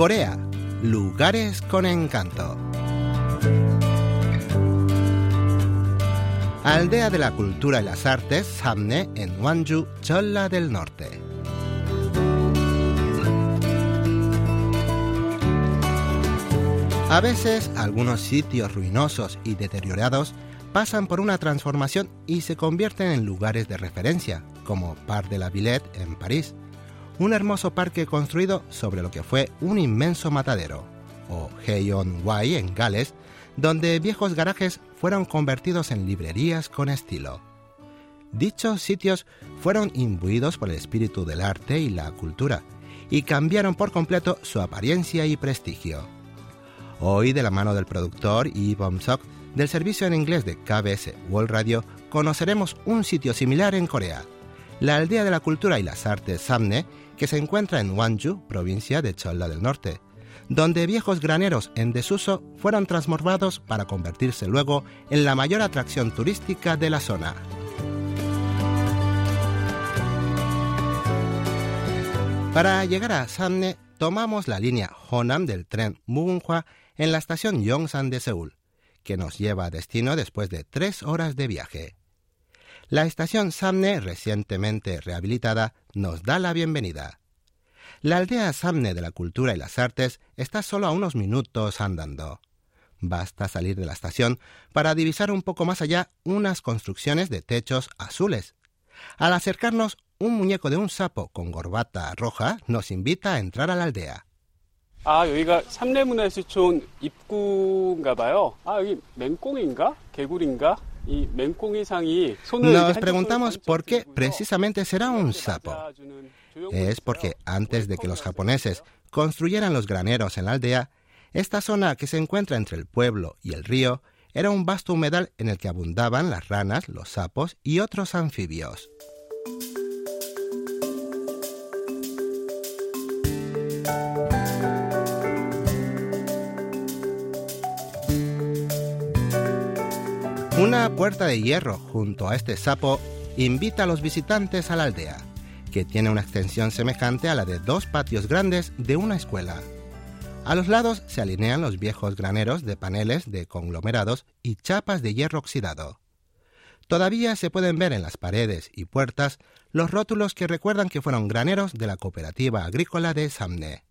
Corea, lugares con encanto. Aldea de la Cultura y las Artes, Samne, en Wanju, Cholla del Norte. A veces, algunos sitios ruinosos y deteriorados pasan por una transformación y se convierten en lugares de referencia, como Parc de la Villette en París, un hermoso parque construido sobre lo que fue un inmenso matadero, o Heion Wai en Gales, donde viejos garajes fueron convertidos en librerías con estilo. Dichos sitios fueron imbuidos por el espíritu del arte y la cultura, y cambiaron por completo su apariencia y prestigio. Hoy, de la mano del productor Yi Bom-sok, del servicio en inglés de KBS World Radio, conoceremos un sitio similar en Corea, la aldea de la cultura y las artes Samne, que se encuentra en Wanju, provincia de Cholla del Norte, donde viejos graneros en desuso fueron transformados para convertirse luego en la mayor atracción turística de la zona. Para llegar a Samne, tomamos la línea Honam del tren Mugunghwa en la estación Yongsan de Seúl, que nos lleva a destino después de tres horas de viaje. La estación Samne, recientemente rehabilitada, nos da la bienvenida. La aldea Samne de la cultura y las artes está solo a unos minutos andando. Basta salir de la estación para divisar un poco más allá unas construcciones de techos azules. Al acercarnos, un muñeco de un sapo con corbata roja nos invita a entrar a la aldea. 아, 여기가 삼례문화예술촌 입구인가 봐요. 아, 여기 맹꽁인가? 개구리인가? nos preguntamos por qué precisamente será un sapo. Es porque antes de que los japoneses construyeran los graneros en la aldea, esta zona que se encuentra entre el pueblo y el río era un vasto humedal en el que abundaban las ranas, los sapos y otros anfibios. Una puerta de hierro junto a este sapo invita a los visitantes a la aldea, que tiene una extensión semejante a la de dos patios grandes de una escuela. A los lados se alinean los viejos graneros de paneles de conglomerados y chapas de hierro oxidado. Todavía se pueden ver en las paredes y puertas los rótulos que recuerdan que fueron graneros de la cooperativa agrícola de Samne.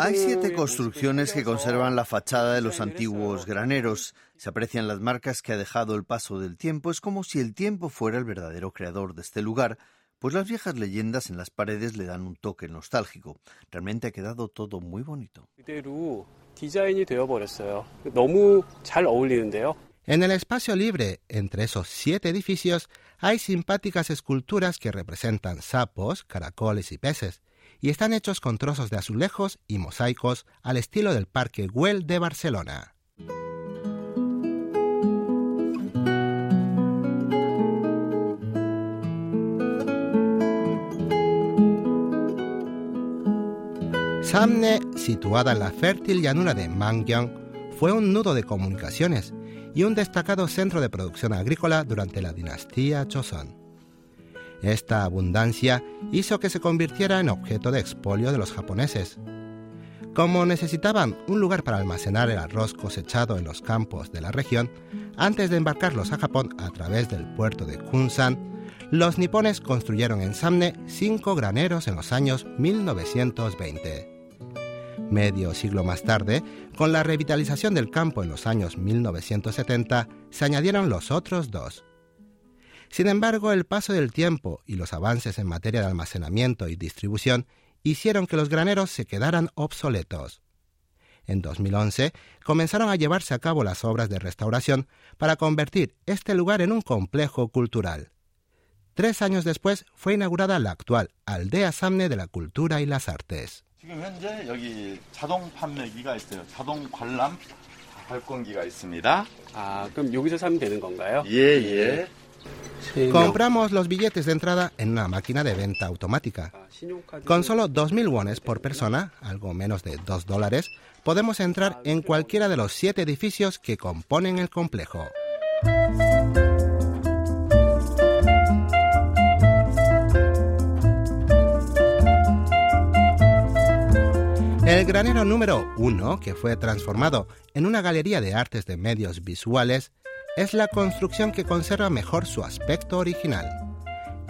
Hay siete construcciones que conservan la fachada de los antiguos graneros. Se aprecian las marcas que ha dejado el paso del tiempo. Es como si el tiempo fuera el verdadero creador de este lugar, pues las viejas leyendas en las paredes le dan un toque nostálgico. Realmente ha quedado todo muy bonito. En el espacio libre, entre esos siete edificios, hay simpáticas esculturas que representan sapos, caracoles y peces y están hechos con trozos de azulejos y mosaicos al estilo del Parque Güell de Barcelona. Samne, situada en la fértil llanura de Mangyang, fue un nudo de comunicaciones y un destacado centro de producción agrícola durante la dinastía Joseon. Esta abundancia hizo que se convirtiera en objeto de expolio de los japoneses. Como necesitaban un lugar para almacenar el arroz cosechado en los campos de la región, antes de embarcarlos a Japón a través del puerto de Kunsan, los nipones construyeron en Samne cinco graneros en los años 1920. Medio siglo más tarde, con la revitalización del campo en los años 1970, se añadieron los otros dos. Sin embargo, el paso del tiempo y los avances en materia de almacenamiento y distribución hicieron que los graneros se quedaran obsoletos. En 2011 comenzaron a llevarse a cabo las obras de restauración para convertir este lugar en un complejo cultural. Tres años después fue inaugurada la actual Aldea Samne de la Cultura y las Artes. Compramos los billetes de entrada en una máquina de venta automática. Con solo 2.000 wones por persona, algo menos de 2 dólares, podemos entrar en cualquiera de los siete edificios que componen el complejo. El granero número 1, que fue transformado en una galería de artes de medios visuales, es la construcción que conserva mejor su aspecto original.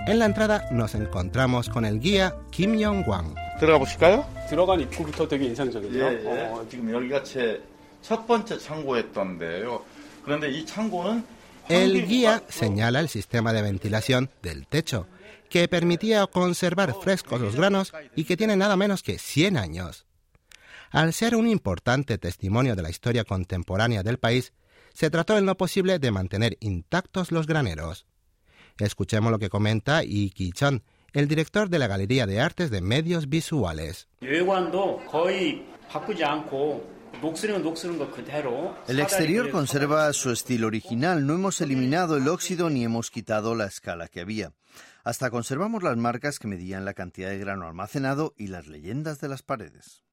En la entrada nos encontramos con el guía Kim Yong-wang. 들어가 보실까요? 들어간 입구부터 되게 인상적이죠. 예, 예. 어, 지금 여기가 제 첫 번째 창고였던데요. 그런데 이 창고는 El 환기구가 guía señala el sistema de ventilación del techo, que permitía conservar frescos los granos y que tiene nada menos que 100 años. Al ser un importante testimonio de la historia contemporánea del país, se trató en lo posible de mantener intactos los graneros. Escuchemos lo que comenta Iki Chan, el director de la Galería de Artes de Medios Visuales. El exterior conserva su estilo original, no hemos eliminado el óxido ni hemos quitado la escala que había. Hasta conservamos las marcas que medían la cantidad de grano almacenado y las leyendas de las paredes.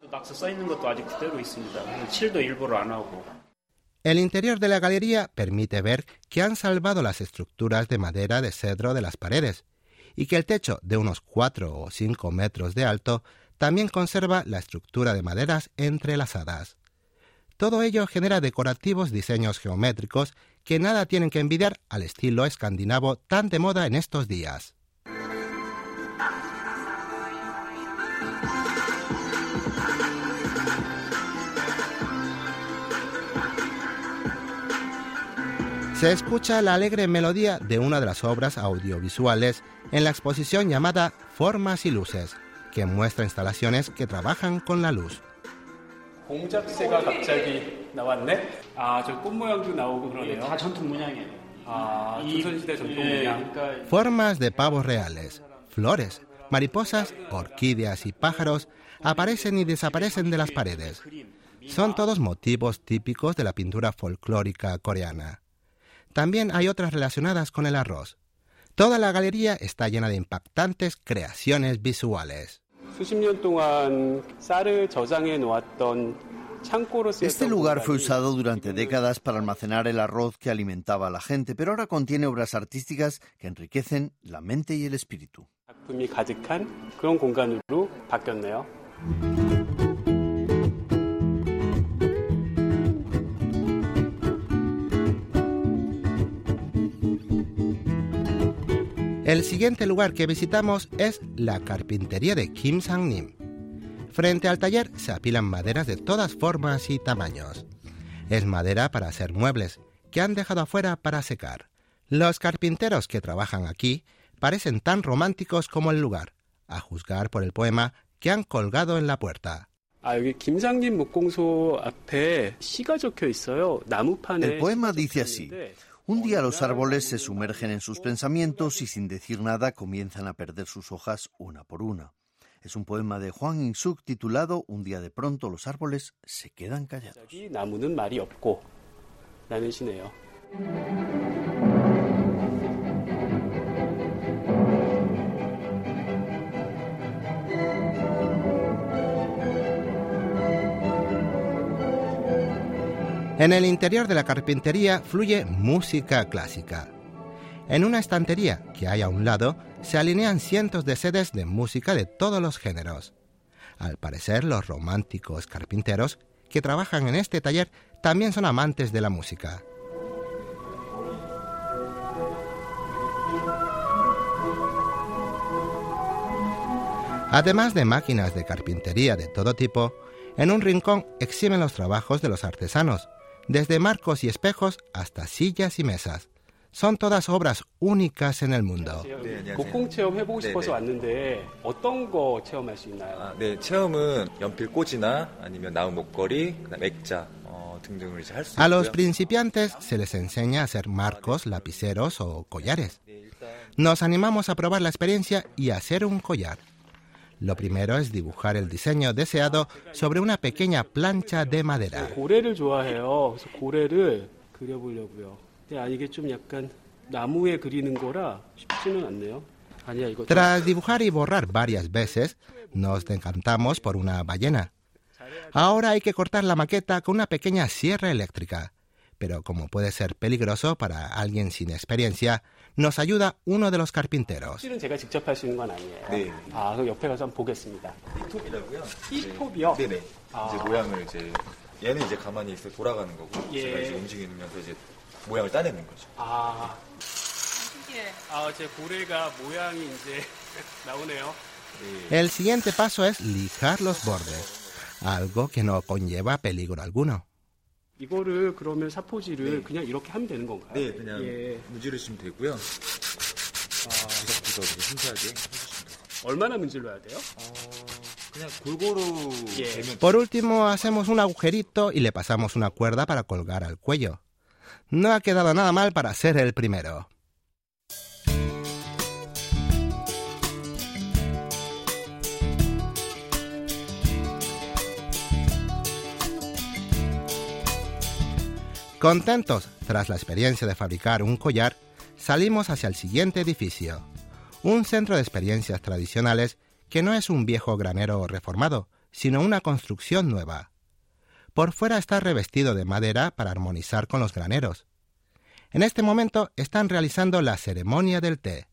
El interior de la galería permite ver que han salvado las estructuras de madera de cedro de las paredes y que el techo, de unos 4 o 5 metros de alto, también conserva la estructura de maderas entrelazadas. Todo ello genera decorativos diseños geométricos que nada tienen que envidiar al estilo escandinavo tan de moda en estos días. se escucha la alegre melodía de una de las obras audiovisuales en la exposición llamada Formas y Luces, que muestra instalaciones que trabajan con la luz. Formas de pavos reales, flores, mariposas, orquídeas y pájaros aparecen y desaparecen de las paredes. Son todos motivos típicos de la pintura folclórica coreana. También hay otras relacionadas con el arroz. Toda la galería está llena de impactantes creaciones visuales. Este lugar fue usado durante décadas para almacenar el arroz que alimentaba a la gente, pero ahora contiene obras artísticas que enriquecen la mente y el espíritu. El siguiente lugar que visitamos es la carpintería de Kim Sang-nim. Frente al taller se apilan maderas de todas formas y tamaños. Es madera para hacer muebles que han dejado afuera para secar. Los carpinteros que trabajan aquí parecen tan románticos como el lugar, a juzgar por el poema que han colgado en la puerta. El poema dice así, un día los árboles se sumergen en sus pensamientos y sin decir nada comienzan a perder sus hojas una por una. Es un poema de Juan Insuk titulado Un día de pronto los árboles se quedan callados. En el interior de la carpintería fluye música clásica. En una estantería que hay a un lado se alinean cientos de sedes de música de todos los géneros. Al parecer, los románticos carpinteros que trabajan en este taller también son amantes de la música. Además de máquinas de carpintería de todo tipo, en un rincón exhiben los trabajos de los artesanos, desde marcos y espejos hasta sillas y mesas. Son todas obras únicas en el mundo. A los principiantes se les enseña a hacer marcos, lapiceros o collares. Nos animamos a probar la experiencia y a hacer un collar. Lo primero es dibujar el diseño deseado sobre una pequeña plancha de madera. Tras dibujar y borrar varias veces, nos decantamos por una ballena. Ahora hay que cortar la maqueta con una pequeña sierra eléctrica. Pero como puede ser peligroso para alguien sin experiencia, nos ayuda uno de los carpinteros. El siguiente paso es lijar los bordes, algo que no conlleva peligro alguno. 이거를 그러면 사포질을 네. 그냥 이렇게 하면 되는 건가요? 네, 그냥 예. 문지르시면 되고요. 구석구석 이렇게 순수하게 해주시면 돼요. 얼마나 문질러야 돼요? 어, 그냥 골고루 예. Por último, hacemos un agujerito y le pasamos una cuerda para colgar al cuello. No ha quedado nada mal para ser el primero. Contentos tras la experiencia de fabricar un collar, salimos hacia el siguiente edificio, un centro de experiencias tradicionales que no es un viejo granero reformado, sino una construcción nueva. Por fuera está revestido de madera para armonizar con los graneros. En este momento están realizando la ceremonia del té.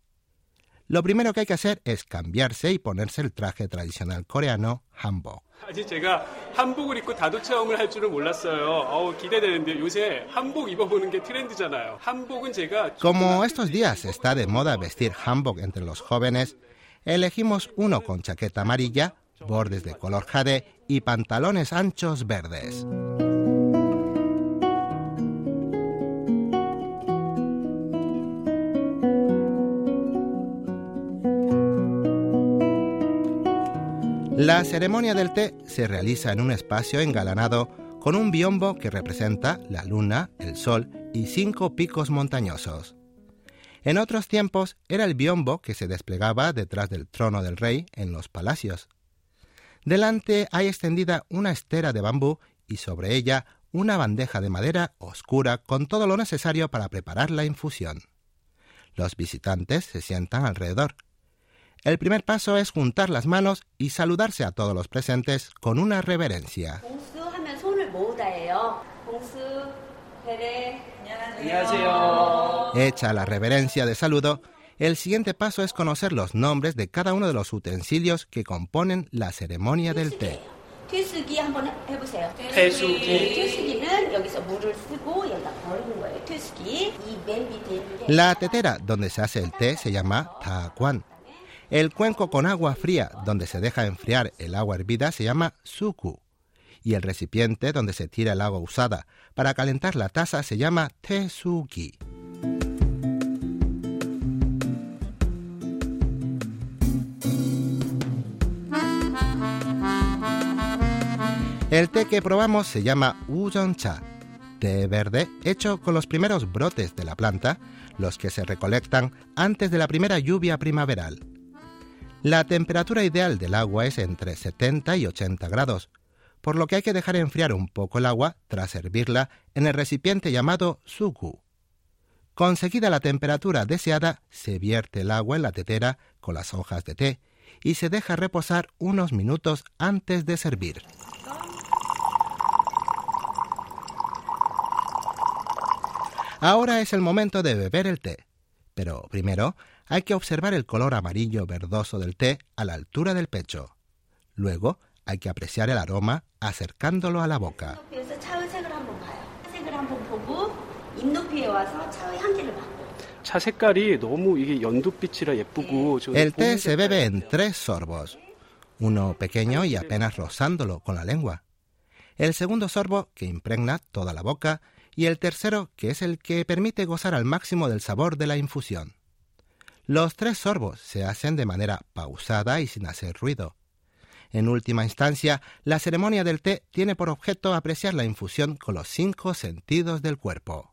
Lo primero que hay que hacer es cambiarse y ponerse el traje tradicional coreano hanbok. 아직 제가 한복을 입고 다도 체험을 할 줄은 몰랐어요. 어우, 기대되는데 요새 한복 입어보는 게 트렌드잖아요. 한복은 제가 Como estos días está de moda vestir hanbok entre los jóvenes, elegimos uno con chaqueta amarilla, bordes de color jade y pantalones anchos verdes. La ceremonia del té se realiza en un espacio engalanado con un biombo que representa la luna, el sol y cinco picos montañosos. En otros tiempos era el biombo que se desplegaba detrás del trono del rey en los palacios. Delante hay extendida una estera de bambú y sobre ella una bandeja de madera oscura con todo lo necesario para preparar la infusión. Los visitantes se sientan alrededor. El primer paso es juntar las manos y saludarse a todos los presentes con una reverencia. Hecha la reverencia de saludo, el siguiente paso es conocer los nombres de cada uno de los utensilios que componen la ceremonia del té. La tetera donde se hace el té se llama taquan el cuenco con agua fría donde se deja enfriar el agua hervida se llama suku. Y el recipiente donde se tira el agua usada para calentar la taza se llama tesuki. El té que probamos se llama Ujoncha, té verde hecho con los primeros brotes de la planta, los que se recolectan antes de la primera lluvia primaveral. La temperatura ideal del agua es entre 70 y 80 grados, por lo que hay que dejar enfriar un poco el agua tras hervirla en el recipiente llamado suku. Conseguida la temperatura deseada, se vierte el agua en la tetera con las hojas de té y se deja reposar unos minutos antes de servir. Ahora es el momento de beber el té. Pero primero hay que observar el color amarillo verdoso del té a la altura del pecho. Luego hay que apreciar el aroma acercándolo a la boca. El té se bebe en tres sorbos, uno pequeño y apenas rozándolo con la lengua. El segundo sorbo, que impregna toda la boca, y el tercero que es el que permite gozar al máximo del sabor de la infusión. Los tres sorbos se hacen de manera pausada y sin hacer ruido. En última instancia, la ceremonia del té tiene por objeto apreciar la infusión con los cinco sentidos del cuerpo.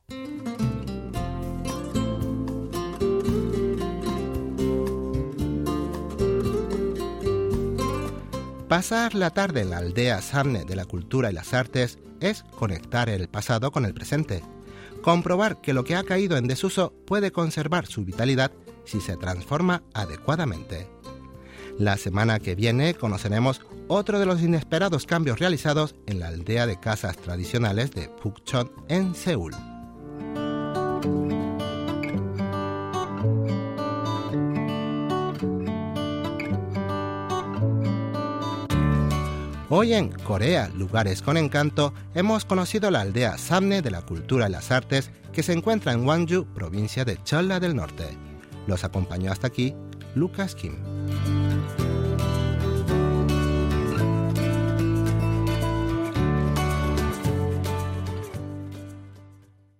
Pasar la tarde en la aldea Samne de la cultura y las artes es conectar el pasado con el presente, comprobar que lo que ha caído en desuso puede conservar su vitalidad si se transforma adecuadamente. La semana que viene conoceremos otro de los inesperados cambios realizados en la aldea de casas tradicionales de Pukchon en Seúl. Hoy en Corea, Lugares con Encanto, hemos conocido la aldea Samne de la Cultura y las Artes que se encuentra en Gwangju, provincia de Cholla del Norte. Los acompañó hasta aquí Lucas Kim.